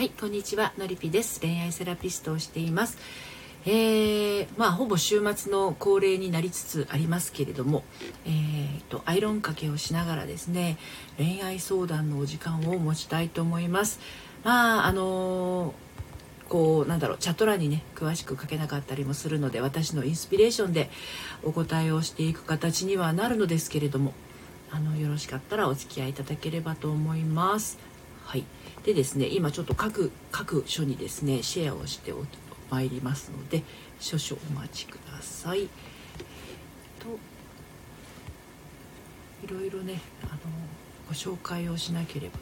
はいこんにちはのりぴです。恋愛セラピストをしています。えー、まあほぼ週末の恒例になりつつありますけれども、えーと、アイロンかけをしながらですね恋愛相談のお時間を持ちたいと思います。まああのー、こうなんだろうチャット欄にね詳しく書けなかったりもするので私のインスピレーションでお答えをしていく形にはなるのですけれどもあのよろしかったらお付き合いいただければと思います。はい。でですね今ちょっと各各所にですねシェアをしてまいりますので少々お待ちください。といろいろねあのご紹介をしなければ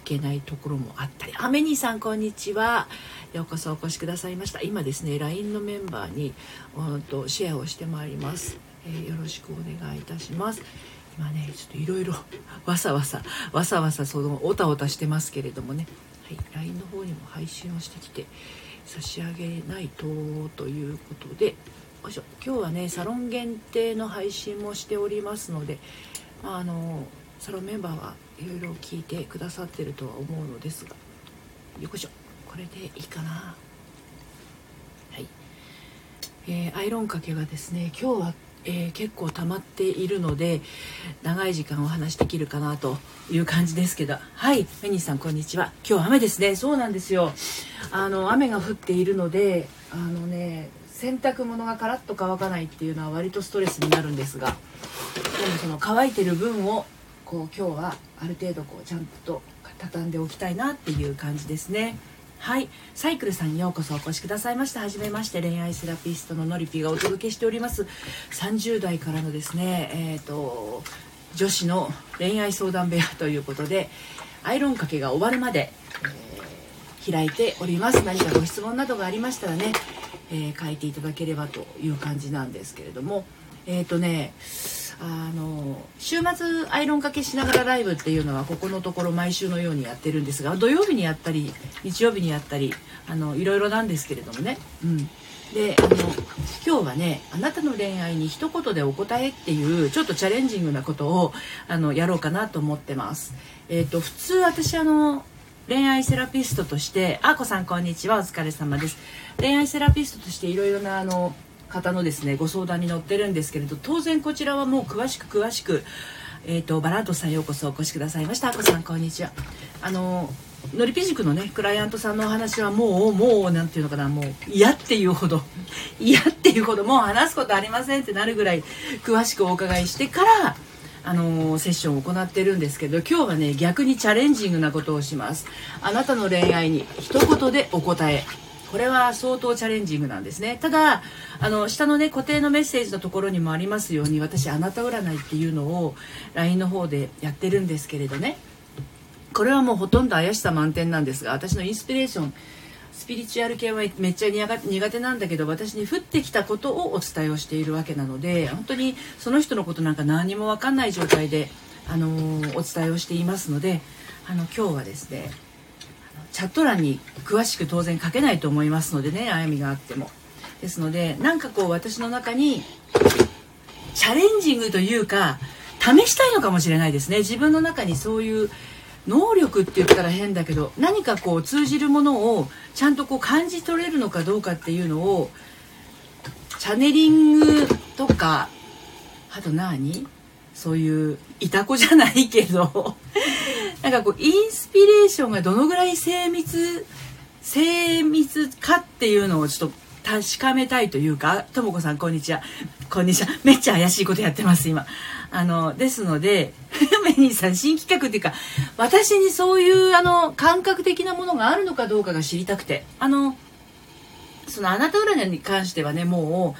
いけないところもあったりあメニーさんこんにちは。ようこそお越しくださいました。今ですね LINE のメンバーにとシェアをしてまいります、えー、よろしくお願いいたします。今ねちょっといろいろわさわさわさわさそのおたおたしてますけれどもね、はい、LINE の方にも配信をしてきて差し上げないとということで。よいしょ。今日はねサロン限定の配信もしておりますので、まあ、あのサロンメンバーはいろいろ聞いてくださってるとは思うのですが。よいしょ。これでいいかな。はい、えー、アイロンかけがですね今日はえー、結構溜まっているので長い時間お話できるかなという感じですけど。はいメニーさんこんにちは。今日雨ですね。そうなんですよ。あの雨が降っているのであのね洗濯物がカラッと乾かないっていうのは割とストレスになるんですがでもその乾いてる分をこう今日はある程度こうちゃんと畳んでおきたいなっていう感じですね。はい。サイクルさんようこそお越しくださいましたはじめまして恋愛セラピストののりぴがお届けしております。30代からのですねえっ、ー、と女子の恋愛相談部屋ということでアイロンかけが終わるまで、えー、開いております。何かご質問などがありましたらね、えー、書いていただければという感じなんですけれども。えっ、とねあの週末アイロンかけしながらライブっていうのはここのところ毎週のようにやってるんですが土曜日にやったり日曜日にやったりあのいろいろなんですけれどもね、うん、であの今日はね「あなたの恋愛に一言でお答え」っていうちょっとチャレンジングなことをあのやろうかなと思ってます。えーと、普通私あの恋愛セラピストとして「あーこさんこんにちはお疲れ様です」恋愛セラピストとしていろいろなあの方のですねご相談に乗ってるんですけれど当然こちらはもう詳しく詳しくえーと、バラントさんようこそお越しくださいました。あこさんこんにちは。あののりぴ塾のねクライアントさんのお話はもうもうなんていうのかなもう嫌っていうほど 嫌っていうほどもう話すことありませんってなるぐらい詳しくお伺いしてからあのセッションを行ってるんですけど今日はね逆にチャレンジングなことをします。あなたの恋愛に一言でお答えこれは相当チャレンジングなんですね。ただあの下のね固定のメッセージのところにもありますように私あなた占いっていうのを LINE の方でやってるんですけれどね。これはもうほとんど怪しさ満点なんですが私のインスピレーションスピリチュアル系はめっちゃ苦手なんだけど私に降ってきたことをお伝えをしているわけなので本当にその人のことなんか何も分かんない状態で、あのー、お伝えをしていますのであの今日はですねチャット欄に詳しく当然書けないと思いますのでね悩みがあっても。ですのでなんかこう私の中にチャレンジングというか試したいのかもしれないですね。自分の中にそういう能力って言ったら変だけど何かこう通じるものをちゃんとこう感じ取れるのかどうかっていうのをチャネリングとかあと何？そういういた子じゃないけど なんかこうインスピレーションがどのぐらい精密精密かっていうのをちょっと確かめたいというかとも子さんこんにちは。こんにちは。めっちゃ怪しいことやってます今。あのですので メニーさん新企画っていうか私にそういうあの感覚的なものがあるのかどうかが知りたくて。あのそのあなた占いに関してはねも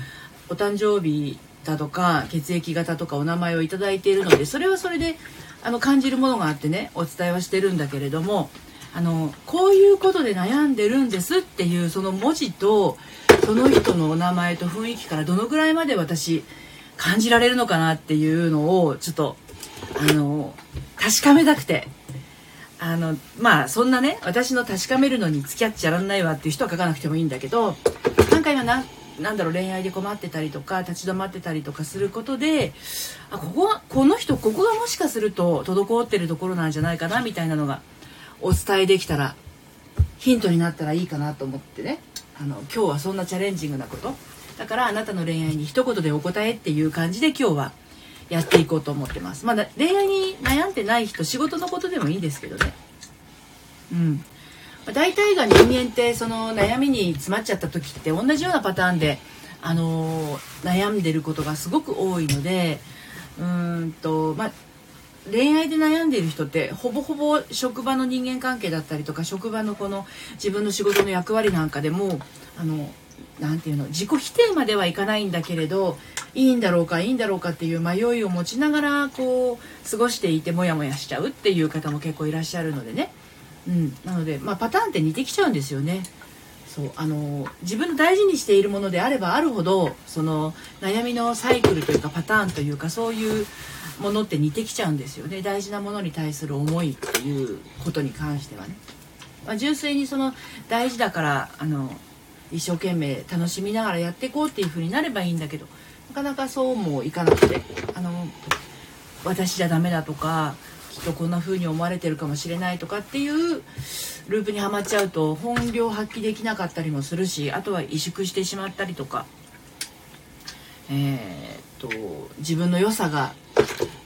うお誕生日だとか血液型とかお名前を頂いているのでそれはそれであの感じるものがあってねお伝えはしてるんだけれどもあのこういうことで悩んでるんですっていうその文字とその人のお名前と雰囲気からどのぐらいまで私感じられるのかなっていうのをちょっとあの確かめたくてあのまあそんなね私の確かめるのに付き合っちゃらんないわっていう人は書かなくてもいいんだけど何回今ななんだろう恋愛で困ってたりとか立ち止まってたりとかすることであここはこの人ここがもしかすると滞ってるところなんじゃないかなみたいなのがお伝えできたらヒントになったらいいかなと思ってね。あの今日はそんなチャレンジングなこと。だからあなたの恋愛に一言でお答えっていう感じで今日はやっていこうと思ってます。まだ恋愛に悩んでない人仕事のことでもいいんですけどね。うん。大体が人間ってその悩みに詰まっちゃった時って同じようなパターンで、あの悩んでることがすごく多いのでうんとまあ恋愛で悩んでいる人ってほぼほぼ職場の人間関係だったりとか職場のこの自分の仕事の役割なんかでもあのなていうの自己否定まではいかないんだけれどいいんだろうかいいんだろうかっていう迷いを持ちながらこう過ごしていてモヤモヤしちゃうっていう方も結構いらっしゃるのでね、うん、なので、まあ、パターンって似てきちゃうんですよね。そうあの自分の大事にしているものであればあるほどその悩みのサイクルというかパターンというかそういうものって似てきちゃうんですよね。大事なものに対する思いっていうことに関してはね、まあ、純粋にその大事だからあの一生懸命楽しみながらやっていこうっていう風になればいいんだけどなかなかそうもいかなくてあの私じゃダメだとかきっとこんな風に思われてるかもしれないとかっていうループにはまっちゃうと本領発揮できなかったりもするしあとは萎縮してしまったりとか。えー、っと自分の良さが、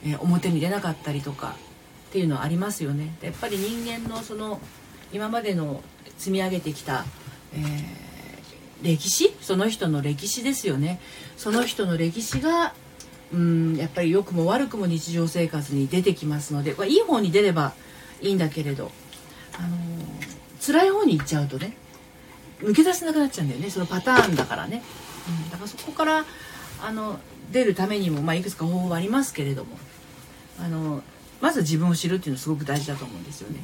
えー、表に出なかったりとかっていうのはありますよね。やっぱり人間のその今までの積み上げてきた、えー歴史？その人の歴史ですよね。その人の歴史がうんやっぱり良くも悪くも日常生活に出てきますので、まあ、いい方に出ればいいんだけれど、あのー、辛い方に行っちゃうとね抜け出せなくなっちゃうんだよねそのパターンだからね、うん、だからそこからあの出るためにも、まあ、いくつか方法はありますけれどもあのまず自分を知るっていうのはすごく大事だと思うんですよね。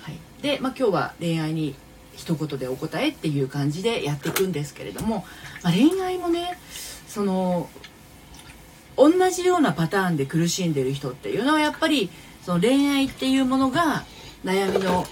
はい、で、まあ、今日は恋愛に一言でお答えっていう感じでやっていくんですけれども、まあ、恋愛もねその同じようなパターンで苦しんでる人っていうのはやっぱりその恋愛っていうものが悩みの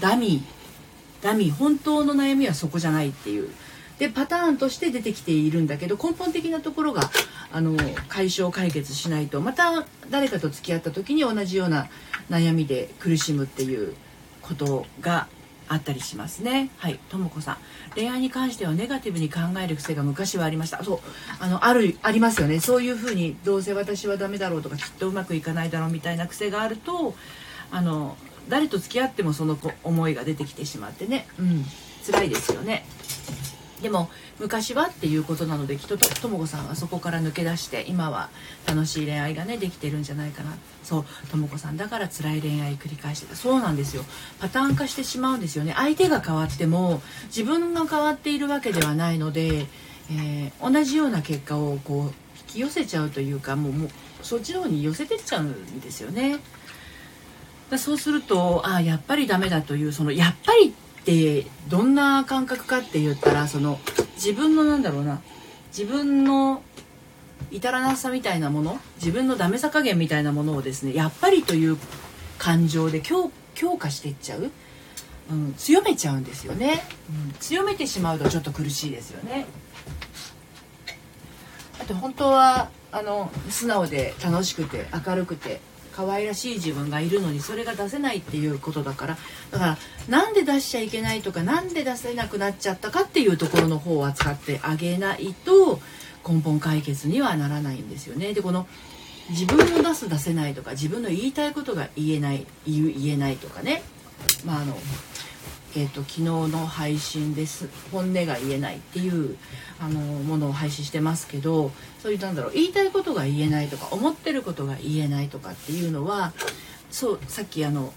ダミーダミー本当の悩みはそこじゃないっていう。でパターンとして出てきているんだけど根本的なところがあの解消解決しないとまた誰かと付き合った時に同じような悩みで苦しむっていうことがあったりしますね。はい。とも子さん。恋愛に関してはネガティブに考える癖が昔はありました。そう。あのあるありますよね。そういうふうにどうせ私はダメだろうとかきっとうまくいかないだろうみたいな癖があるとあの誰と付き合ってもその思いが出てきてしまってね。うん。辛いですよね。でも昔はっていうことなのできっととも子さんはそこから抜け出して今は楽しい恋愛がねできてるんじゃないかな。そうとも子さんだから辛い恋愛繰り返してた。そうなんですよ。パターン化してしまうんですよね。相手が変わっても自分が変わっているわけではないので、えー、同じような結果をこう引き寄せちゃうというかもうもうそっちの方に寄せてっちゃうんですよね。だそうするとああやっぱりダメだというそのやっぱりってどんな感覚かって言ったらその自分のなんだろうな。自分の至らなさみたいなもの自分のダメさ加減みたいなものをですねやっぱりという感情で強強化していっちゃう、うん、強めちゃうんですよね、うん、強めてしまうとちょっと苦しいですよね。あと本当はあの素直で楽しくて明るくて可愛らしい自分がいるのにそれが出せないっていうことだからだからなんで出しちゃいけないとか何で出せなくなっちゃったかっていうところの方を扱ってあげないと根本解決にはならないんですよね。でこの自分の出す出せないとか自分の言いたいことが言えない言言えないとかねまああのえーと、昨日の配信です。本音が言えないっていうあのものを配信してますけどそういうなんだろう言いたいことが言えないとか思ってることが言えないとかっていうのはそうさっきあの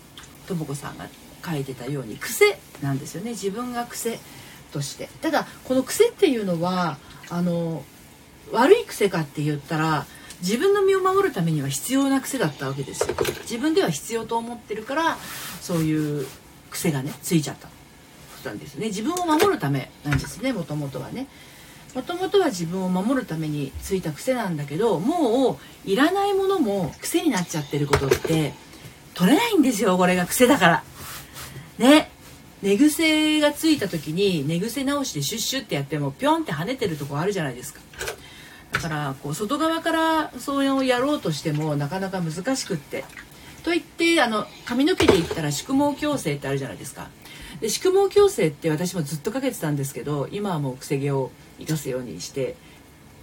とも子さんが書いてたように癖なんですよね。自分が癖として。ただこの癖っていうのはあの悪い癖かって言ったら自分の身を守るためには必要な癖だったわけですよ。自分では必要と思ってるからそういう癖がねついちゃった。ことなんですね。自分を守るためなんですねもともとはね。もともとは自分を守るためについた癖なんだけどもういらないものも癖になっちゃってることって取れないんですよこれが癖だから。ね。寝癖がついた時に寝癖直してシュッシュってやってもピョンって跳ねてるとこあるじゃないですか。だからこう外側からそういうのをやろうとしてもなかなか難しくって。といってあの髪の毛で言ったら宿毛矯正ってあるじゃないですか。で宿毛矯正って私もずっとかけてたんですけど今はもうくせ毛を生かすようにして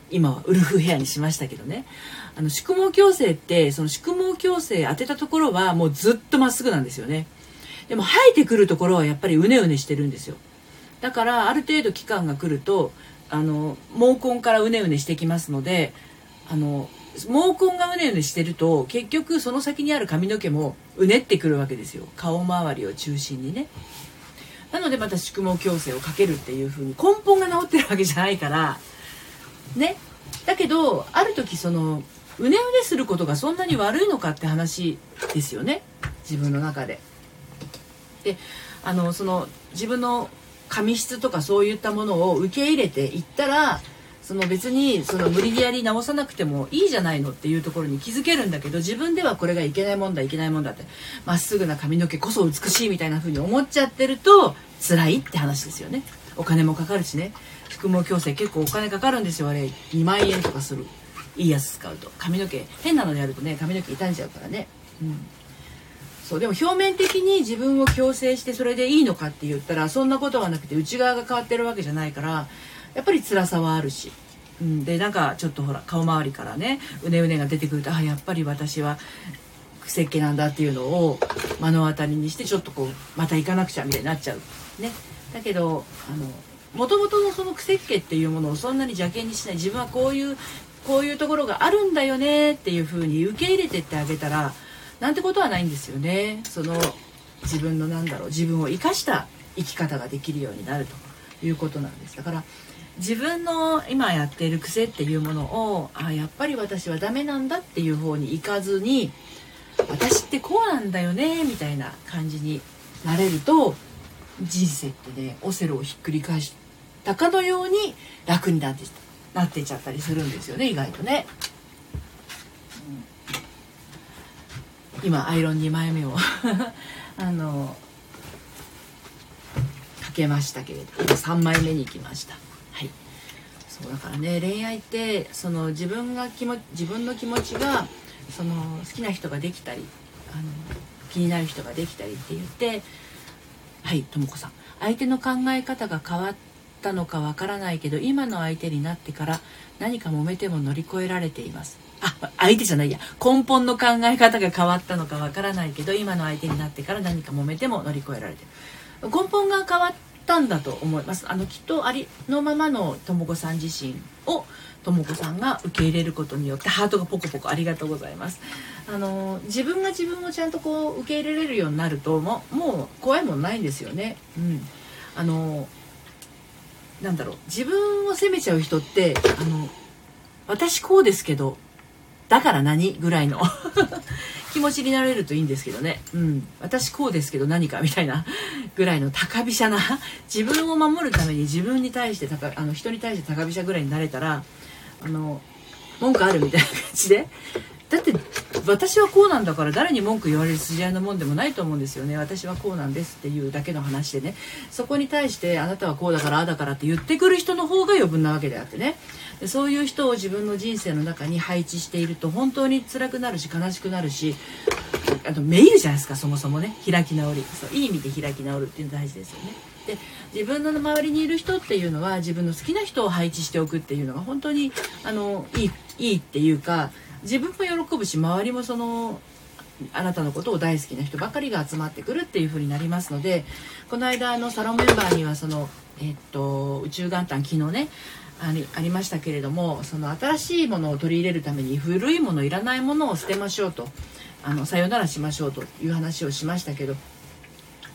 今はウルフヘアにしましたけどね。あの宿毛矯正ってその宿毛矯正当てたところはもうずっとまっすぐなんですよね。でも生えてくるところはやっぱりうねうねしてるんですよ。だからある程度期間が来るとあの毛根からうねうねしてきますのであの毛根がうねうねしてると結局その先にある髪の毛もうねってくるわけですよ。顔周りを中心にね。なのでまた宿毛矯正をかけるっていう風に根本が治ってるわけじゃないから。ね。だけどある時そのうねうねすることがそんなに悪いのかって話ですよね。自分の中で。であのその自分の髪質とかそういったものを受け入れていったらその別にその無理やり直さなくてもいいじゃないのっていうところに気づけるんだけど自分ではこれがいけないもんだいけないもんだってまっすぐな髪の毛こそ美しいみたいな風に思っちゃってると辛いって話ですよね。お金もかかるしね。宿毛矯正結構お金かかるんですよあれ。2万円とかする。いいやつ使うと。髪の毛変なのでやるとね髪の毛傷んじゃうからね。うん。そうでも表面的に自分を矯正してそれでいいのかって言ったらそんなことはなくて内側が変わってるわけじゃないからやっぱり辛さはあるし、うん、でなんかちょっとほら顔周りからねうねうねが出てくるとあやっぱり私は設計なんだっていうのを目の当たりにしてちょっとこうまた行かなくちゃみたいになっちゃう。ね。だけどあのもともとのその癖っ気っていうものをそんなに邪険にしない。自分はこういうこういうところがあるんだよねっていうふうに受け入れてってあげたらなんてことはないんですよね。その自分のなんだろう自分を生かした生き方ができるようになるということなんです。だから自分の今やっている癖っていうものをあやっぱり私はダメなんだっていう方に行かずに私ってこうなんだよねみたいな感じになれると人生ってねオセロをひっくり返したかのように楽になってなってちゃったりするんですよね意外とね。今アイロン2枚目を あのかけましたけれど3枚目に行きましたそうだからね恋愛ってその自分が気も自分の気持ちがその好きな人ができたりあの気になる人ができたりって言ってはいとも子さん。相手の考え方が変わったのかわからないけど今の相手になってから何か揉めても乗り越えられています。あ相手じゃないや。根本の考え方が変わったのかわからないけど今の相手になってから何か揉めても乗り越えられてる。根本が変わったんだと思います。あのきっとありのままのとも子さん自身をとも子さんが受け入れることによってハートがポコポコありがとうございます。あの自分が自分をちゃんとこう受け入れれるようになるとももう怖いもんないんですよね。うん。あのなんだろう。自分を責めちゃう人ってあの私こうですけどだから何？ぐらいの。気持ちになれるといいんですけどね。うん。私こうですけど何かみたいなぐらいの高飛車な、自分を守るために自分に対して高、あの人に対して高飛車ぐらいになれたら、あの、文句あるみたいな感じで。だって私はこうなんだから誰に文句言われる筋合いのもんでもないと思うんですよね私はこうなんですっていうだけの話でねそこに対してあなたはこうだからああだからって言ってくる人の方が余分なわけであってねそういう人を自分の人生の中に配置していると本当に辛くなるし悲しくなるしあとめいるじゃないですかそもそもね開き直りそういい意味で開き直るっていうの大事ですよね。で自分の周りにいる人っていうのは自分の好きな人を配置しておくっていうのが本当にあのいいいいっていうか自分も喜ぶし周りもそのあなたのことを大好きな人ばかりが集まってくるっていう風になりますのでこの間のサロンメンバーにはその、えっと、宇宙元旦昨日ねありありましたけれどもその新しいものを取り入れるために古いものいらないものを捨てましょうとあのさよならしましょうという話をしましたけど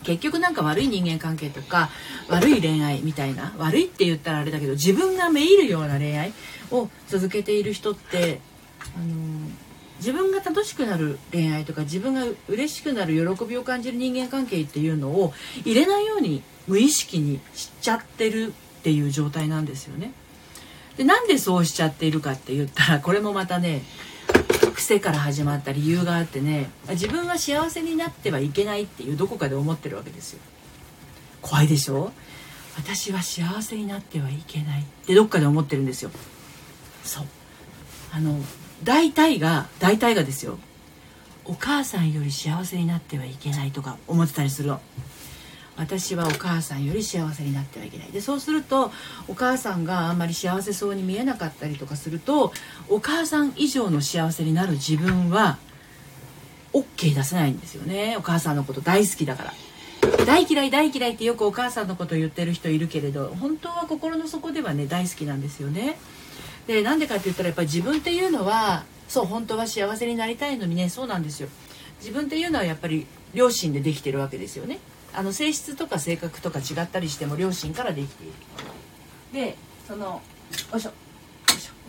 結局なんか悪い人間関係とか悪い恋愛みたいな悪いって言ったらあれだけど自分がめいるような恋愛を続けている人ってあの自分が楽しくなる恋愛とか自分が嬉しくなる喜びを感じる人間関係っていうのを入れないように無意識にしちゃってるっていう状態なんですよね。でなんでそうしちゃっているかって言ったらこれもまたね癖から始まった理由があってね自分は幸せになってはいけないっていうどこかで思ってるわけですよ。怖いでしょ？私は幸せになってはいけないってどっかで思ってるんですよ。そう。あの大体が大体がですよ。お母さんより幸せになってはいけないとか思ってたりするの。私はお母さんより幸せになってはいけない。でそうするとお母さんがあんまり幸せそうに見えなかったりとかするとお母さん以上の幸せになる自分は OK 出せないんですよね。お母さんのこと大好きだから。大嫌い大嫌いってよくお母さんのこと言ってる人いるけれど本当は心の底ではね大好きなんですよね。でなんでかって言ったらやっぱり自分っていうのはそう本当は幸せになりたいのにねそうなんですよ。自分っていうのはやっぱり両親でできてるわけですよね。あの性質とか性格とか違ったりしても両親からできている。でそのおいしょ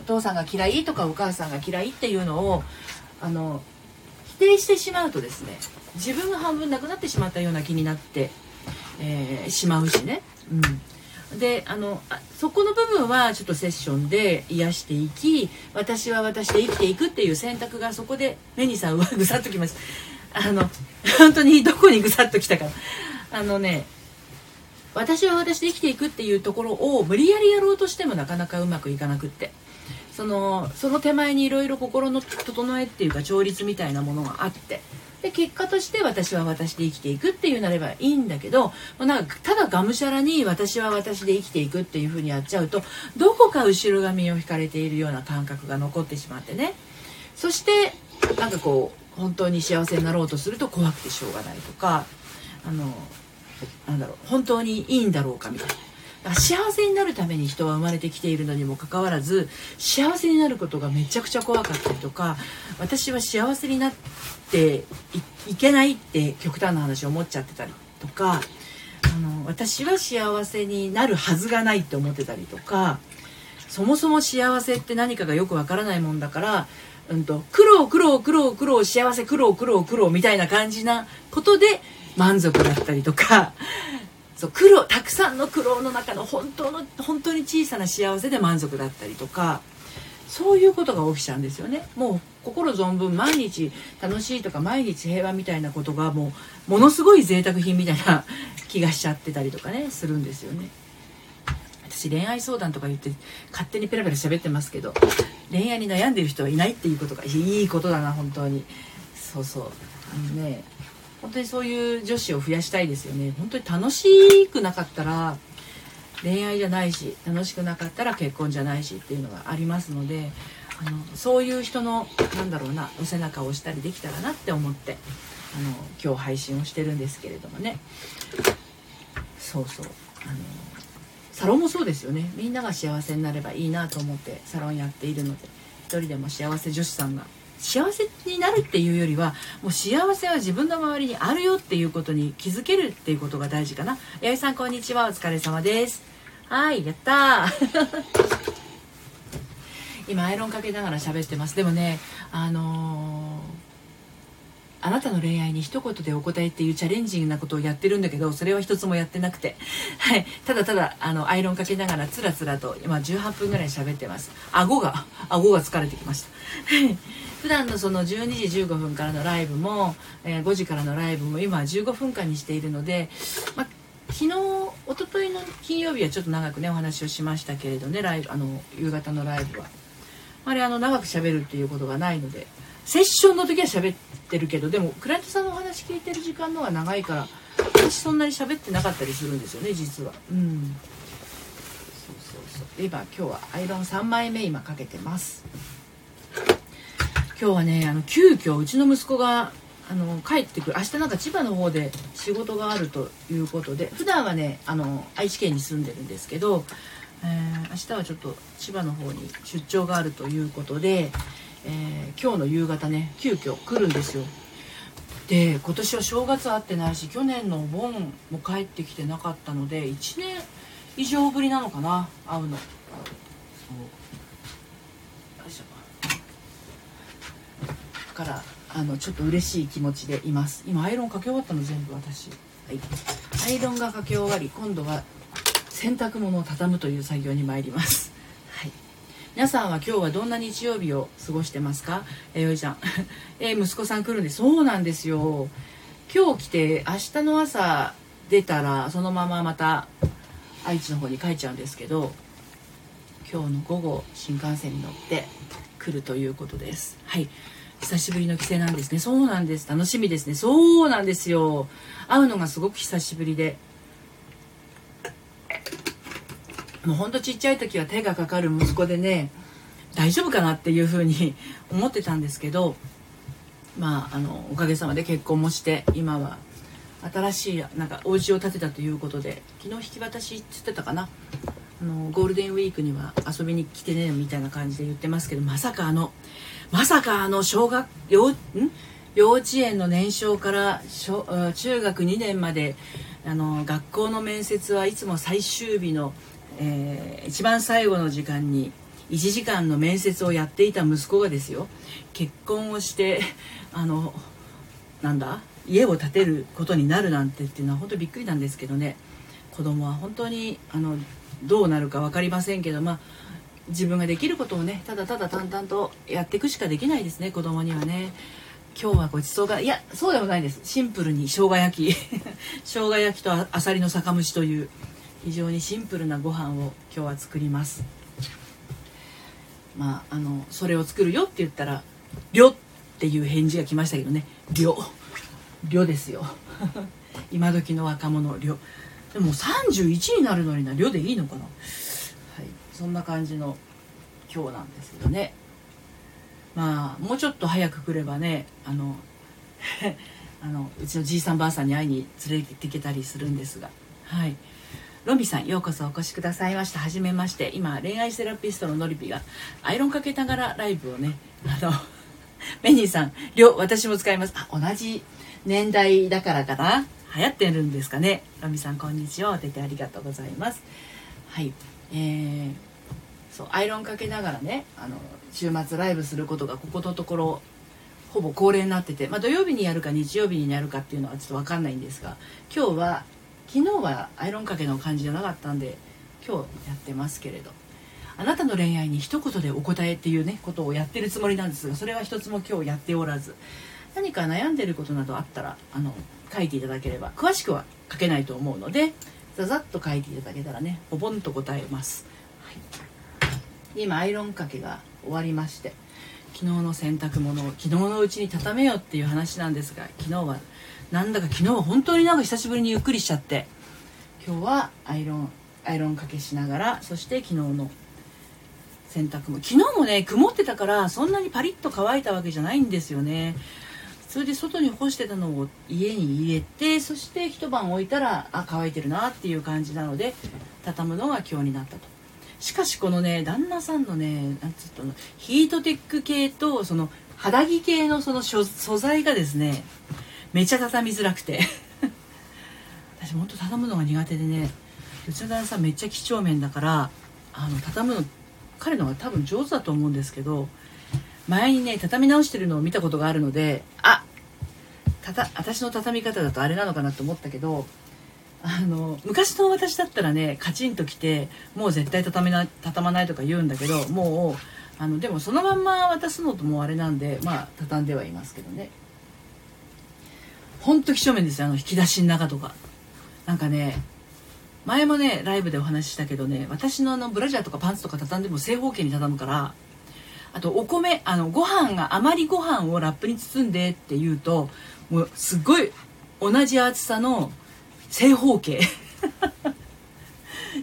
お父さんが嫌いとかお母さんが嫌いっていうのをあの否定してしまうとですね自分が半分なくなってしまったような気になって、えー、しまうしね、うん、であのそこの部分はちょっとセッションで癒していき私は私で生きていくっていう選択がそこで目にさんはぐさっときます。あの本当にどこにぐさっときたか。あのね私は私で生きていくっていうところを無理やりやろうとしてもなかなかうまくいかなくって。そのその手前にいろいろ心の整えっていうか調律みたいなものがあって。で結果として私は私で生きていくっていうなればいいんだけどなんかただがむしゃらに私は私で生きていくっていう風にやっちゃうとどこか後ろ髪を引かれているような感覚が残ってしまってね。そしてなんかこう本当に幸せになろうとすると怖くてしょうがないとかあのなんだろう本当にいいんだろうかみたいな。幸せになるために人は生まれてきているのにもかかわらず幸せになることがめちゃくちゃ怖かったりとか私は幸せになっていけないって極端な話を思っちゃってたりとかあの私は幸せになるはずがないって思ってたりとかそもそも幸せって何かがよくわからないもんだからうんと、苦労苦労苦労苦労幸せ苦労苦労苦労みたいな感じなことで満足だったりとか そう苦労たくさんの苦労の中の本当の本当に小さな幸せで満足だったりとかそういうことが起きちゃうんですよね。もう心存分毎日楽しいとか毎日平和みたいなことがもうものすごい贅沢品みたいな気がしちゃってたりとかねするんですよね。私恋愛相談とか言って勝手にペラペラ喋ってますけど恋愛に悩んでる人はいないっていうことがいいことだな本当に。そうそう。あのね本当にそういう女子を増やしたいですよね。本当に楽しくなかったら恋愛じゃないし楽しくなかったら結婚じゃないしっていうのがありますのであのそういう人のなんだろうなお背中を押したりできたらなって思ってあの今日配信をしてるんですけれどもね。そうそう。あのサロンもそうですよね。みんなが幸せになればいいなと思ってサロンやっているので一人でも幸せ女子さんが幸せになるっていうよりはもう幸せは自分の周りにあるよっていうことに気づけるっていうことが大事かな。八重さんこんにちは。お疲れ様です。はいやった 今アイロンかけながら喋ってます。でもねあのーあなたの恋愛に一言でお答えっていうチャレンジングなことをやってるんだけどそれは一つもやってなくて、はい、ただただあのアイロンかけながらつらつらと今18分ぐらい喋ってます。顎が顎が疲れてきました。普段のその12時15分からのライブも、えー、5時からのライブも今15分間にしているので、ま昨日一昨日の金曜日はちょっと長くねお話をしましたけれどねライブあの夕方のライブは。あれあの長く喋るっていうことがないのでセッションの時は喋っててるけどでもクライアントさんのお話聞いてる時間の方が長いから私そんなに喋ってなかったりするんですよね実は。うん。そうそうそう。今今日はアイロン3枚目今かけてます。今日はねあの急遽うちの息子があの帰ってくる。明日なんか千葉の方で仕事があるということで普段はねあの愛知県に住んでるんですけど、えー、明日はちょっと千葉の方に出張があるということでえー、今日の夕方ね急遽来るんですよ。で今年は正月会ってないし去年のお盆も帰ってきてなかったので1年以上ぶりなのかな会うの。そう。だからあのちょっと嬉しい気持ちでいます。今アイロンかけ終わったの全部私。はい。アイロンがかけ終わり今度は洗濯物を畳むという作業に参ります。皆さんは今日はどんな日曜日を過ごしてますか？えー、よいちゃん。えー、息子さん来るんで。そうなんですよ。今日来て明日の朝出たらそのまままた愛知の方に帰っちゃうんですけど今日の午後新幹線に乗って来るということです。はい。久しぶりの帰省なんですね。そうなんです。楽しみですね。そうなんですよ。会うのがすごく久しぶりで。もうほんとちっちゃい時は手がかかる息子でね大丈夫かなっていうふうに 思ってたんですけどまああのおかげさまで結婚もして今は新しいなんかお家を建てたということで昨日引き渡しって言ってたかな。あのゴールデンウィークには遊びに来てねみたいな感じで言ってますけどまさかあのまさかあの小学幼ん？幼稚園の年少から小中学2年まであの学校の面接はいつも最終日の、えー、一番最後の時間に1時間の面接をやっていた息子がですよ結婚をして あのなんだ家を建てることになるなんてっていうのは本当びっくりなんですけどね。子供は本当にあのどうなるか分かりませんけどまあ自分ができることをねただただ淡々とやっていくしかできないですね子供にはね。今日はごちそうがいやそうでもないです。シンプルに生姜焼き。生姜焼きとあさりの酒蒸しという。非常にシンプルなご飯を今日は作ります。まああのそれを作るよって言ったら「りょ」っていう返事が来ましたけどね「りょ」「りょ」ですよ。今時の若者「りょ」でも31になるのにな「りょ」でいいのかな。はい。そんな感じの今日なんですけどね。まあもうちょっと早く来ればねあの あのうちのじいさんばあさんに会いに連れて行けたりするんですが。はい。ロビさんようこそお越しくださいました。はじめまして。今恋愛セラピストののりぴがアイロンかけながらライブをねあの メニーさん両私も使います。あ同じ年代だからかな。流行ってるんですかね。ロビさんこんにちは。お手てありがとうございます。はい。えー、そうアイロンかけながらねあの週末ライブすることがここのところほぼ恒例になってて、まあ、土曜日にやるか日曜日にやるかっていうのはちょっと分かんないんですが今日は昨日はアイロンかけの感じじゃなかったんで今日やってますけれど。あなたの恋愛に一言でお答えっていうねことをやってるつもりなんですがそれは一つも今日やっておらず。何か悩んでることなどあったらあの書いていただければ詳しくは書けないと思うのでざざっと書いていただけたらねおぼんと答えます、はい、今アイロンかけが終わりまして昨日の洗濯物を昨日のうちに畳めよっていう話なんですが昨日はなんだか昨日は本当になんか久しぶりにゆっくりしちゃって。今日はアイロンアイロンかけしながらそして昨日の洗濯も。昨日もね曇ってたからそんなにパリッと乾いたわけじゃないんですよね。それで外に干してたのを家に入れてそして一晩置いたらあ乾いてるなっていう感じなので畳むのが今日になったと。しかしこのね旦那さんのねなんつったのヒートテック系とその肌着系のその素材がですねめちゃ畳みづらくて。私もっと畳むのが苦手でねうちの旦那さんめっちゃ几帳面だからあの畳むの彼の方が多分上手だと思うんですけど前にね畳み直してるのを見たことがあるのであたた私の畳み方だとあれなのかなと思ったけどあの昔の私だったらねカチンときてもう絶対畳めな畳まないとか言うんだけどもうあのでもそのまんま渡すのともうあれなんでまあ畳んではいますけどね。ほんと几帳面ですよあの引き出しの中とか。なんかね前もねライブでお話ししたけどね私のあのブラジャーとかパンツとか畳んでも正方形に畳むからあとお米あのご飯が余りご飯をラップに包んでって言うともうすっごい同じ厚さの正方形。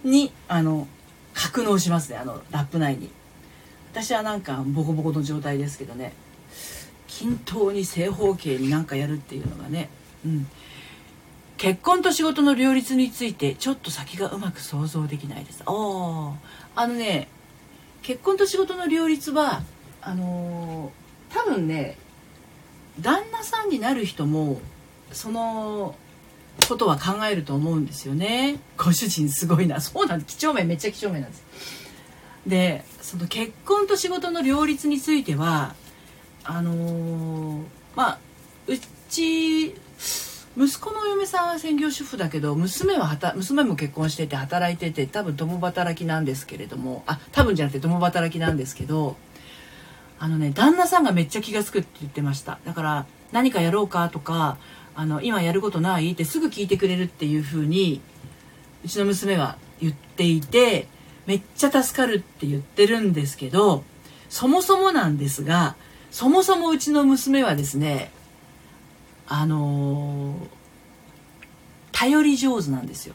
にあの格納しますねあのラップ内に。私はなんかボコボコの状態ですけどね。均等に正方形になんかやるっていうのがね。うん。結婚と仕事の両立についてちょっと先がうまく想像できないです。ああのね結婚と仕事の両立はあのー、多分ね旦那さんになる人もそのことは考えると思うんですよね。ご主人すごいな。そうなんです几帳面めっちゃ几帳面なんです。でその結婚と仕事の両立についてはあのー、まあうち息子のお嫁さんは専業主婦だけど娘は娘も結婚してて働いてて多分共働きなんですけれどもあ多分じゃなくて共働きなんですけどあのね旦那さんがめっちゃ気が付くって言ってました。だから何かやろうかとかあの今やることないってすぐ聞いてくれるっていう風にうちの娘は言っていてめっちゃ助かるって言ってるんですけどそもそもなんですがそもそもうちの娘はですねあのー、頼り上手なんですよ。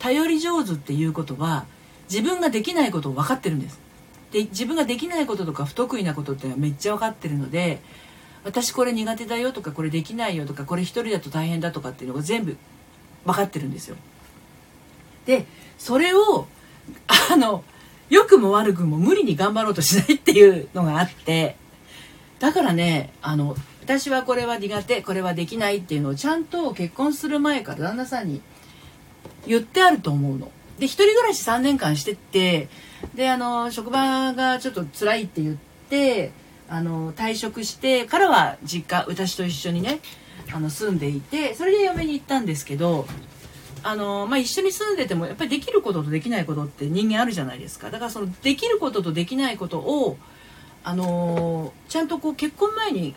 頼り上手っていうことは自分ができないことを分かってるんです。で自分ができないこととか不得意なことってめっちゃ分かってるので私これ苦手だよとかこれできないよとかこれ一人だと大変だとかっていうのが全部分かってるんですよ。でそれをあの良くも悪くも無理に頑張ろうとしないっていうのがあってだからねあの私はこれは苦手これはできないっていうのをちゃんと結婚する前から旦那さんに言ってあると思うの。で一人暮らし3年間してってであの職場がちょっと辛いって言ってあの退職してからは実家私と一緒にねあの住んでいてそれで嫁に行ったんですけどあの、まあ、一緒に住んでてもやっぱりできることとできないことって人間あるじゃないですかだからそのできることとできないことをあのちゃんとこう結婚前に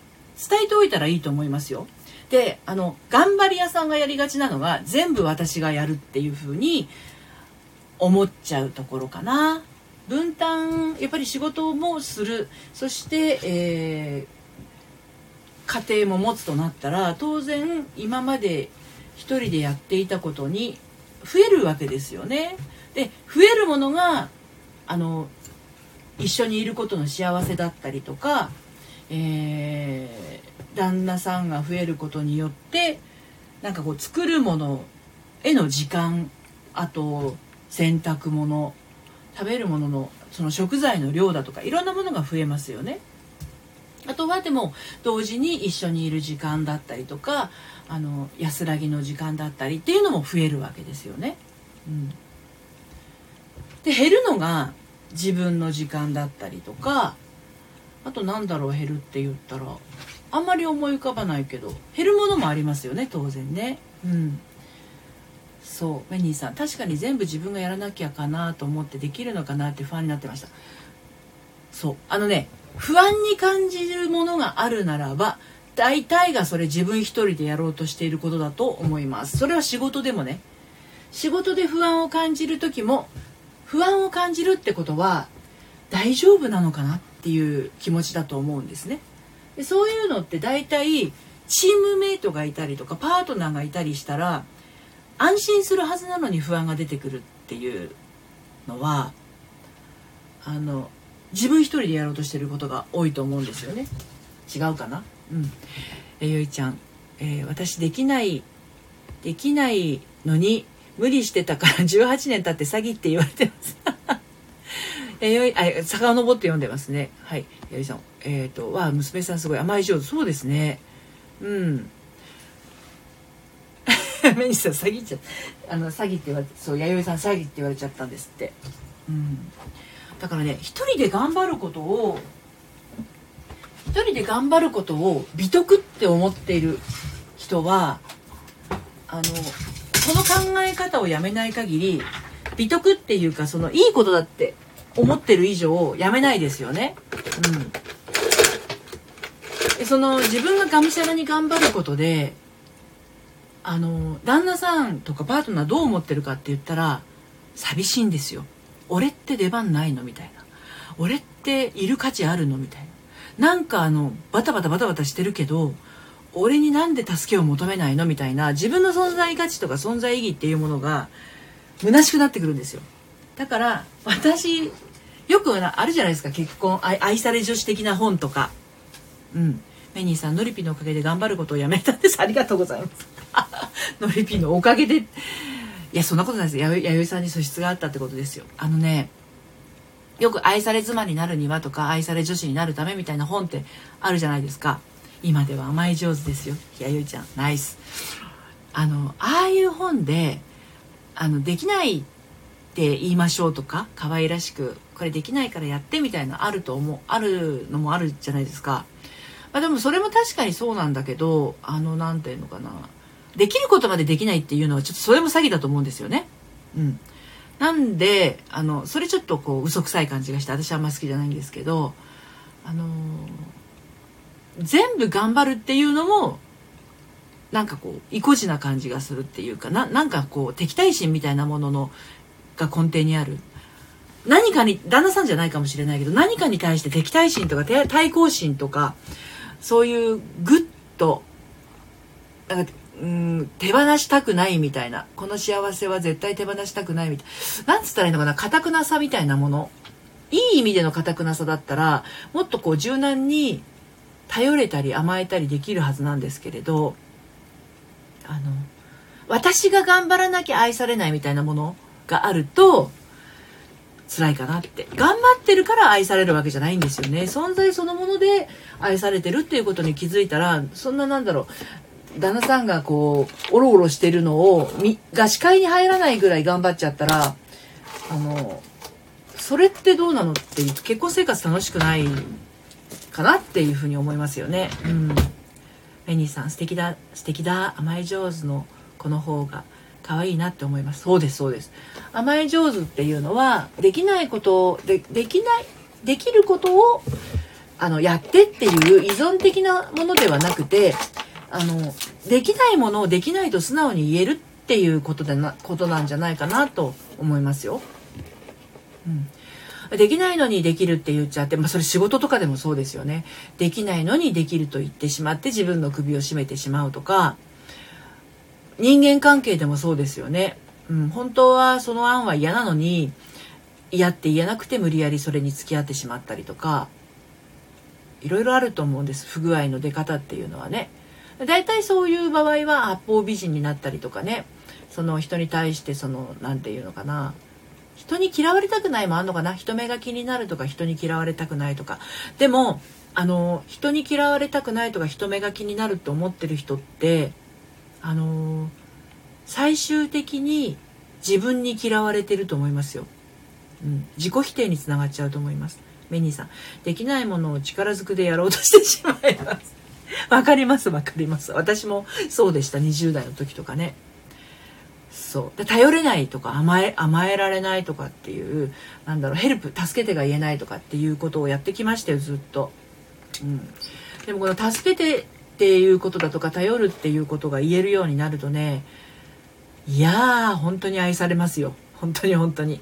伝えておいたらいいと思いますよ。であの頑張り屋さんがやりがちなのが全部私がやるっていう風に思っちゃうところかな。分担やっぱり仕事もするそして、えー、家庭も持つとなったら当然今まで一人でやっていたことに増えるわけですよね。で増えるものがあの一緒にいることの幸せだったりとか、えー、旦那さんが増えることによってなんかこう作るものへの時間あと洗濯物食べるもののその食材の量だとかいろんなものが増えますよね。あとはでも同時に一緒にいる時間だったりとかあの安らぎの時間だったりっていうのも増えるわけですよね。うん、で減るのが自分の時間だったりとかあとなんだろう減るって言ったらあんまり思い浮かばないけど減るものもありますよね当然ね。うん。そう。メニーさん確かに全部自分がやらなきゃかなと思ってできるのかなって不安になってました。そう。あのね不安に感じるものがあるならば大体がそれ自分一人でやろうとしていることだと思います。それは仕事でもね。仕事で不安を感じる時も不安を感じるってことは大丈夫なのかなっていう気持ちだと思うんですね。でそういうのって大体チームメイトがいたりとかパートナーがいたりしたら安心するはずなのに不安が出てくるっていうのはあの自分一人でやろうとしてることが多いと思うんですよね。違うかな？うん。えゆいちゃん、えー、私できないできないのに無理してたから 18年経って詐欺って言われてます。えよいあ遡って読んでますね。はい。よいさんえっ、ー、とわ娘さんすごい甘い上手。そうですね。うん。メニさん詐欺っちゃあの詐欺って言われてそう弥生さん詐欺って言われちゃったんですって。うん。だからね一人で頑張ることを一人で頑張ることを美徳って思っている人はあのこの考え方をやめない限り美徳っていうかそのいいことだって思ってる以上やめないですよね。うん、その自分ががむしゃらに頑張ることであの旦那さんとかパートナーどう思ってるかって言ったら寂しいんですよ。俺って出番ないのみたいな。俺っている価値あるのみたいな。なんかあのバタバタバタバタしてるけど俺になんで助けを求めないの？みたいな自分の存在価値とか存在意義っていうものが虚しくなってくるんですよ。だから私よくあるじゃないですか結婚愛され女子的な本とか。うん。メニーさん、ノリピのおかげで頑張ることをやめたんです。ありがとうございます。ノリピのおかげで。いや、そんなことないです。や弥生さんに素質があったってことですよ。あのね、よく愛され妻になるにはとか、愛され女子になるためみたいな本ってあるじゃないですか。今では甘い上手ですよ。弥生ちゃん、ナイス。あの、ああいう本で、あの、できないって言いましょうとか、可愛らしく、これできないからやってみたいなあると思う、あるのもあるじゃないですか。まあ、でもそれも確かにそうなんだけどあの何て言うのかなできることまでできないっていうのはちょっとそれも詐欺だと思うんですよね。うん、なんであのそれちょっとこう嘘くさい感じがして私あんま好きじゃないんですけどあの全部頑張るっていうのもなんかこう意固地な感じがするっていうかななんかこう敵対心みたいなもののが根底にある。何かに旦那さんじゃないかもしれないけど何かに対して敵対心とか対抗心とかそういうグッとなんかうん手放したくないみたいな。この幸せは絶対手放したくないみたいな。なんつったらいいのかな？固くなさみたいなもの。いい意味での固くなさだったらもっとこう柔軟に頼れたり甘えたりできるはずなんですけれどあの私が頑張らなきゃ愛されないみたいなものがあると辛いかなって。頑張ってるから愛されるわけじゃないんですよね。存在そのもので愛されてるっていうことに気づいたらそんななんだろう旦那さんがこうおろおろしてるのをが視界に入らないぐらい頑張っちゃったらあのそれってどうなのって結婚生活楽しくないかなっていうふうに思いますよね。うん。メニーさん素敵だ素敵だ甘え上手のこの方が可愛いなって思いますそうですそうです甘え上手っていうのはできないことをでできないできることをあのやってっていう依存的なものではなくてあのできないものをできないと素直に言えるっていうことでなことなんじゃないかなと思いますよ。うん、できないのにできるって言っちゃって、まあ、それ仕事とかでもそうですよね。できないのにできると言ってしまって自分の首を絞めてしまうとか人間関係でもそうですよね。うん、本当はその案は嫌なのに嫌って言えなくて無理やりそれに付き合ってしまったりとかいろいろあると思うんです不具合の出方っていうのはね。大体そういう場合は八方美人になったりとかねその人に対してその何て言うのかな人に嫌われたくないもあんのかな？人目が気になるとか人に嫌われたくないとかでもあの人に嫌われたくないとか人目が気になるって思ってる人ってあの、最終的に自分に嫌われてると思いますよ。うん、自己否定につながっちゃうと思います。メニーさん、できないものを力ずくでやろうとしてしまいます。わかりますわかります。私もそうでした、20代の時とかね。そう。で頼れないとか甘え、甘えられないとかっていう、なんだろう、ヘルプ、助けてが言えないとかっていうことをやってきましたよ、ずっと。うん。でもこの助けてっていうことだとか頼るっていうことが言えるようになるとねいやー本当に愛されますよ本当に本当に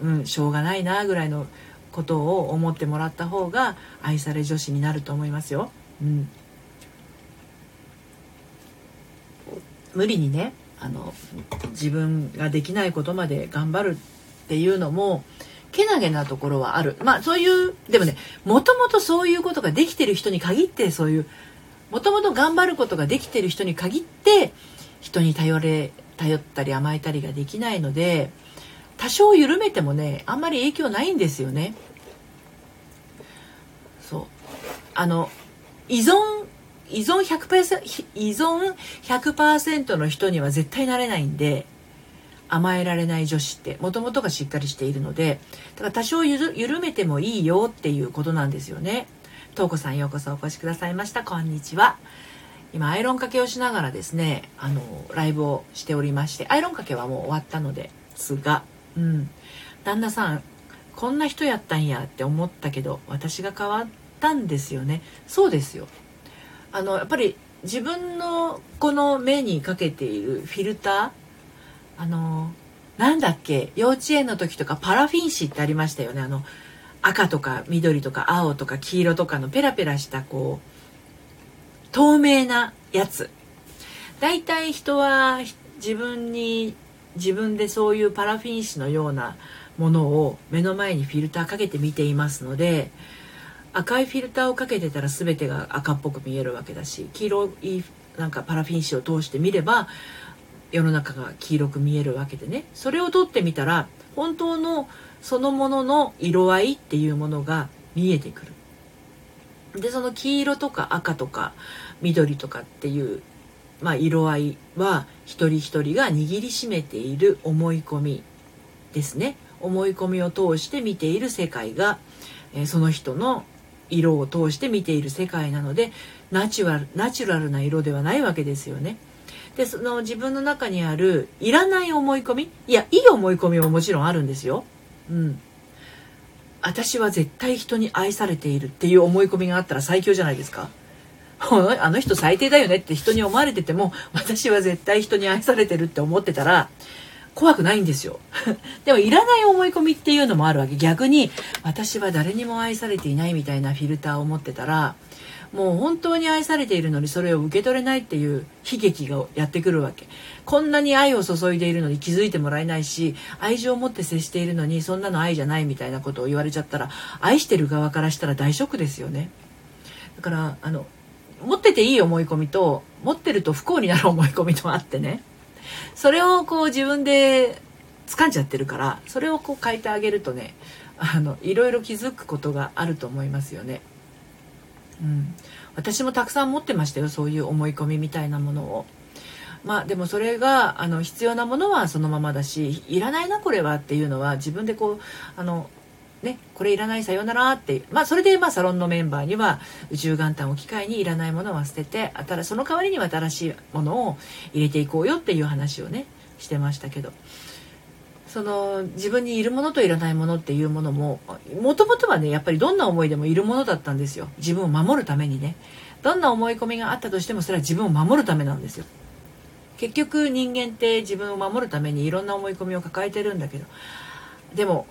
うんしょうがないなぐらいのことを思ってもらった方が愛され女子になると思いますよ。うん、無理にねあの自分ができないことまで頑張るっていうのもけなげなところはあるまあそういうでもねもともとそういうことができてる人に限ってそういうもともと頑張ることができてる人に限って人に頼れ頼ったり甘えたりができないので多少緩めてもねあんまり影響ないんですよね。そうあの依存依存100%依存100%の人には絶対なれないんで甘えられない女子ってもともとがしっかりしているのでだから多少緩めてもいいよっていうことなんですよね。とうこさんようこそお越しくださいました。こんにちは。今アイロンかけをしながらですねあのライブをしておりましてアイロンかけはもう終わったのですがうん。旦那さんこんな人やったんやって思ったけど私が変わったんですよね。そうですよ。あのやっぱり自分のこの目にかけているフィルターあのなんだっけ幼稚園の時とかパラフィン紙ってありましたよね。あの赤とか緑とか青とか黄色とかのペラペラしたこう透明なやつ。大体人は自分に自分でそういうパラフィン紙のようなものを目の前にフィルターかけて見ていますので赤いフィルターをかけてたら全てが赤っぽく見えるわけだし黄色いなんかパラフィン紙を通して見れば世の中が黄色く見えるわけでねそれを取ってみたら本当のそのものの色合いっていうものが見えてくる。でその黄色とか赤とか緑とかっていう、まあ、色合いは一人一人が握りしめている思い込みですね思い込みを通して見ている世界が、えー、その人の色を通して見ている世界なのでナチュラルナチュラルな色ではないわけですよね。でその自分の中にあるいらない思い込み？いやいい思い込みももちろんあるんですよ。うん、私は絶対人に愛されているっていう思い込みがあったら最強じゃないですか。あの人最低だよねって人に思われてても私は絶対人に愛されてるって思ってたら怖くないんですよ。でもいらない思い込みっていうのもあるわけ。逆に私は誰にも愛されていないみたいなフィルターを持ってたらもう本当に愛されているのにそれを受け取れないっていう悲劇がやってくるわけこんなに愛を注いでいるのに気づいてもらえないし愛情を持って接しているのにそんなの愛じゃないみたいなことを言われちゃったら愛してる側からしたら大ショックですよねだからあの持ってていい思い込みと持ってると不幸になる思い込みとあってねそれをこう自分で掴んじゃってるからそれをこう変えてあげるとねあのいろいろ気づくことがあると思いますよね。うん、私もたくさん持ってましたよそういう思い込みみたいなものを。まあでもそれがあの必要なものはそのままだしいらないなこれはっていうのは自分でこうあのね、これいらないさよならって、まあ、それでまあサロンのメンバーには宇宙元旦を機会にいらないものは捨てて新その代わりには新しいものを入れていこうよっていう話をねしてましたけど。その自分にいるものといらないものっていうものももともとはねやっぱりどんな思いでもいるものだったんですよ。自分を守るためにね。どんな思い込みがあったとしてもそれは自分を守るためなんですよ。結局人間って自分を守るためにいろんな思い込みを抱えてるんだけどでも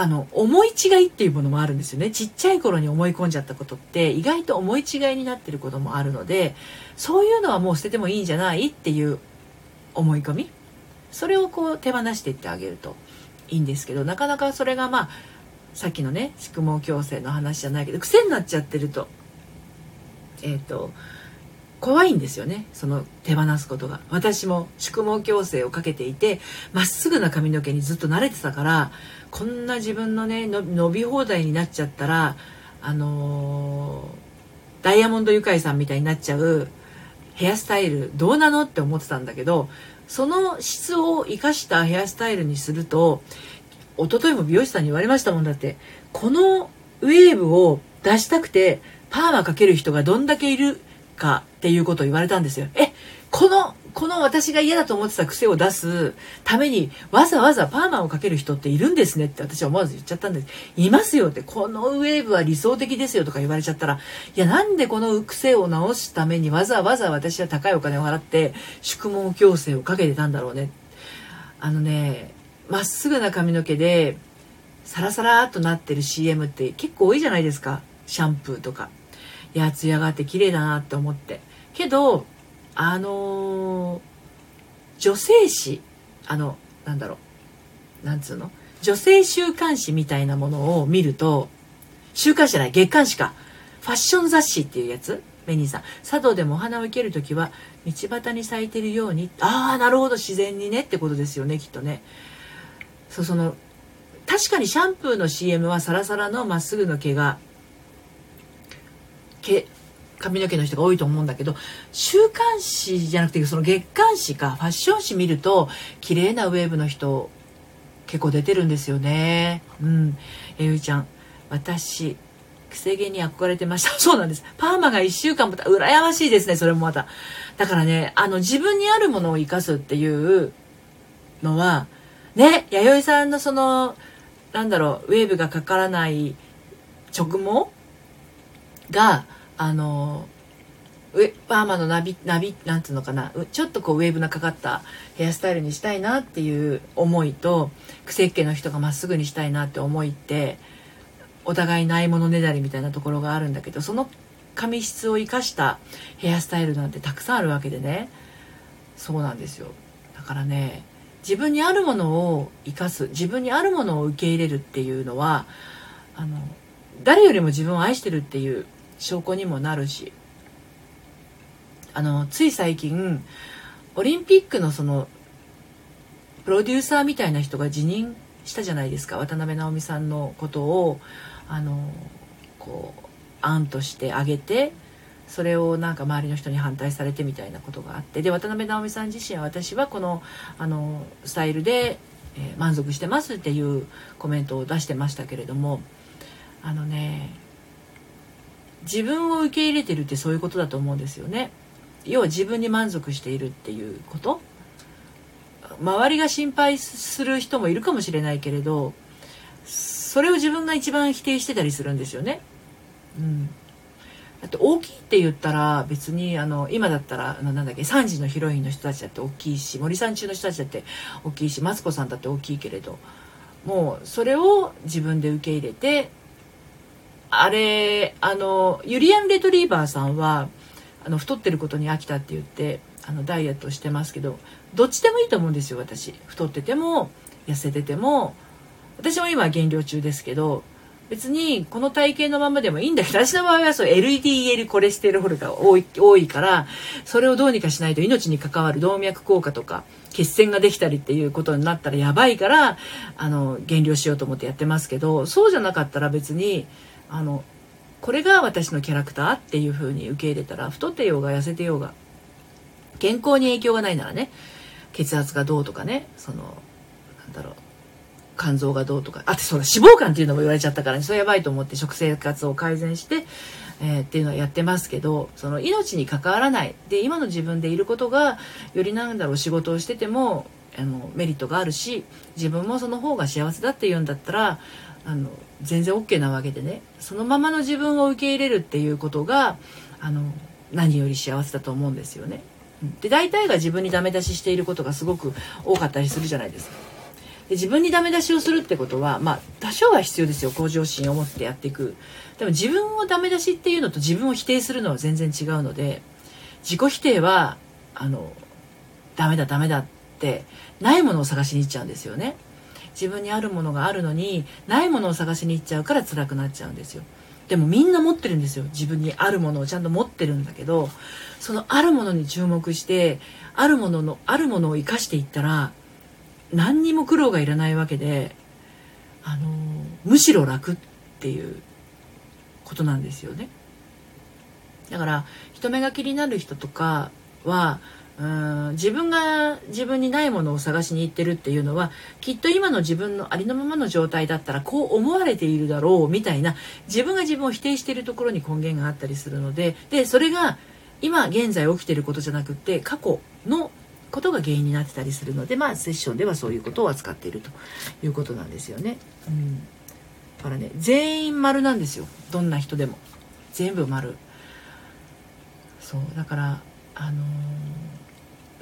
あの思い違いっていうものもあるんですよね。ちっちゃい頃に思い込んじゃったことって意外と思い違いになってることもあるのでそういうのはもう捨ててもいいんじゃないっていう思い込み。それをこう手放していってあげるといいんですけどなかなかそれがまあさっきのね宿毛矯正の話じゃないけど癖になっちゃってると。えっ、ー、と怖いんですよねその手放すことが。私も宿毛矯正をかけていてまっすぐな髪の毛にずっと慣れてたからこんな自分のね伸び放題になっちゃったらあのー、ダイヤモンドユカイさんみたいになっちゃうヘアスタイルどうなのって思ってたんだけどその質を生かしたヘアスタイルにすると一昨日も美容師さんに言われましたもんだって。このウェーブを出したくてパーマかける人がどんだけいるかっていうことを言われたんですよ。えこのこの私が嫌だと思ってた癖を出すためにわざわざパーマをかける人っているんですねって私は思わず言っちゃったんです。いますよって、このウェーブは理想的ですよとか言われちゃったら、いやなんでこの癖を直すためにわざわざ私は高いお金を払って宿毛矯正をかけてたんだろうね。あのね、まっすぐな髪の毛でサラサラっとなってる CM って結構多いじゃないですか。シャンプーとか。いや、艶があって綺麗だなって思って。けど、あのー、女性誌あのなんだろう。なんつうの？女性週刊誌みたいなものを見ると週刊誌じゃない月刊誌か。ファッション雑誌っていうやつ？メニーさん。茶道でもお花を生ける時は道端に咲いてるように。ああなるほど。自然にねってことですよねきっとね。そうその確かにシャンプーの CM はサラサラのまっすぐの毛が毛髪の毛の人が多いと思うんだけど週刊誌じゃなくてその月刊誌かファッション誌見ると綺麗なウェーブの人結構出てるんですよね。うん。えゆいちゃん私くせ毛に憧れてました。そうなんです。パーマが1週間もた羨ましいですねそれもまた。だからねあの自分にあるものを生かすっていうのはね弥生さんのそのなんだろうウェーブがかからない直毛があのウパーマのナビナビなんていうのかなちょっとこうウェーブのかかったヘアスタイルにしたいなっていう思いと癖っ気の人がまっすぐにしたいなって思いってお互いないものねだりみたいなところがあるんだけどその髪質を生かしたヘアスタイルなんてたくさんあるわけでね。そうなんですよ。だからね自分にあるものを生かす自分にあるものを受け入れるっていうのはあの誰よりも自分を愛してるっていう証拠にもなるし。あのつい最近オリンピックのそのプロデューサーみたいな人が辞任したじゃないですか。渡辺直美さんのことをあのこう案として挙げてそれをなんか周りの人に反対されてみたいなことがあって。で渡辺直美さん自身は私はこのあのスタイルで、えー、満足してますっていうコメントを出してましたけれども。あのね自分を受け入れてるってそういうことだと思うんですよね。要は自分に満足しているっていうこと周りが心配する人もいるかもしれないけれどそれを自分が一番否定してたりするんですよね。うん、だって大きいって言ったら別にあの今だったらあのなんだっけ3時のヒロインの人たちだって大きいし森さん中の人たちだって大きいしマツコさんだって大きいけれどもうそれを自分で受け入れてあれあのユリアン・レトリーバーさんはあの太ってることに飽きたって言ってあのダイエットしてますけどどっちでもいいと思うんですよ私。太ってても痩せてても。私も今減量中ですけど別にこの体型のままでもいいんだけど私の場合はそう LDL コレステロールが多い多いからそれをどうにかしないと命に関わる動脈硬化とか血栓ができたりっていうことになったらやばいからあの減量しようと思ってやってますけどそうじゃなかったら別にあのこれが私のキャラクターっていう風に受け入れたら太ってようが痩せてようが健康に影響がないならね血圧がどうとかねそのなんだろう肝臓がどうとかあってそうだ脂肪肝っていうのも言われちゃったから、ね、それやばいと思って食生活を改善して、えー、っていうのはやってますけどその命に関わらない。で今の自分でいることがよりなんだろう仕事をしててもあのメリットがあるし自分もその方が幸せだっていうんだったらあの全然 OK なわけでね。そのままの自分を受け入れるっていうことがあの何より幸せだと思うんですよね。で大体が自分にダメ出ししていることがすごく多かったりするじゃないですか。で自分にダメ出しをするってことはまあ多少は必要ですよ。向上心を持ってやっていく。でも自分をダメ出しっていうのと自分を否定するのは全然違うので自己否定はあのダメだダメだってないものを探しに行っちゃうんですよね。自分にあるものがあるのにないものを探しに行っちゃうから辛くなっちゃうんですよ。でもみんな持ってるんですよ。自分にあるものをちゃんと持ってるんだけどそのあるものに注目してあるもののあるものを生かしていったら何にも苦労がいらないわけであのむしろ楽っていうことなんですよね。だから人目が気になる人とかはうん自分が自分にないものを探しに行ってるっていうのはきっと今の自分のありのままの状態だったらこう思われているだろうみたいな自分が自分を否定しているところに根源があったりするのででそれが今現在起きてることじゃなくって過去のことが原因になってたりするのでまあセッションではそういうことを扱っているということなんですよね。うん、だからね全員丸なんですよどんな人でも全部丸。そうだからあのー、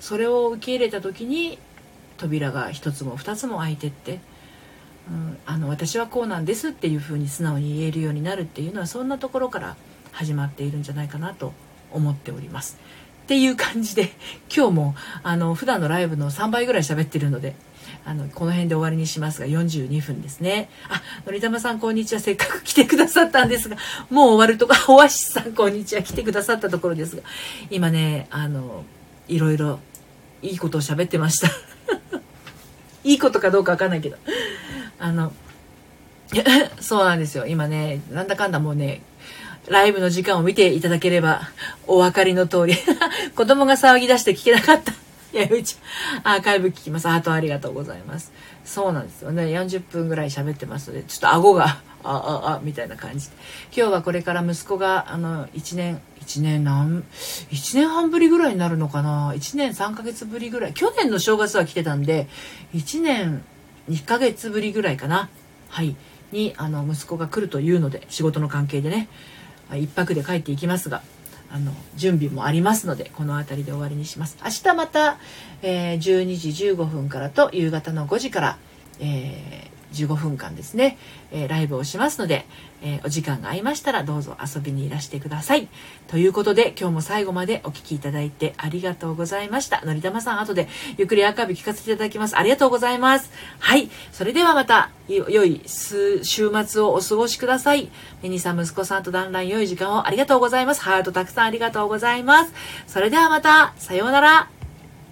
それを受け入れた時に扉が一つも二つも開いてって、うん、あの私はこうなんですっていうふうに素直に言えるようになるっていうのはそんなところから始まっているんじゃないかなと思っております。っていう感じで 今日もあの普段のライブの3倍ぐらい喋ってるのであのこの辺で終わりにしますが42分ですね。あのりたまさんこんにちは。せっかく来てくださったんですがもう終わるとかオアシスさんこんにちは。来てくださったところですが今ねあのいろいろいいことを喋ってました いいことかどうかわかんないけどあの そうなんですよ今ねなんだかんだもうねライブの時間を見ていただければお分かりの通り 子供が騒ぎ出して聞けなかった。いや、うち、アーカイブ聞きます。ハートありがとうございます。そうなんですよね。40分ぐらい喋ってますので、ちょっと顎が、あ、あ、あ、みたいな感じ。今日はこれから息子が、あの、1年、1年何、1年半ぶりぐらいになるのかな ?1 年3ヶ月ぶりぐらい。去年の正月は来てたんで、1年2ヶ月ぶりぐらいかな。はい。に、あの、息子が来るというので、仕事の関係でね。1泊で帰っていきますがあの準備もありますのでこの辺りで終わりにします明日また、えー、12時15分からと夕方の5時から、えー、15分間ですね、えー、ライブをしますので、えお時間が合いましたらどうぞ遊びにいらしてくださいということで今日も最後までお聴きいただいてありがとうございましたのりたまさん後でゆっくりアーカイブ聞かせていただきますありがとうございますはいそれではまた良い週末をお過ごしください。メニさん、息子さんと団らん良い時間をありがとうございます。ハートたくさんありがとうございます。それではまた、さようなら。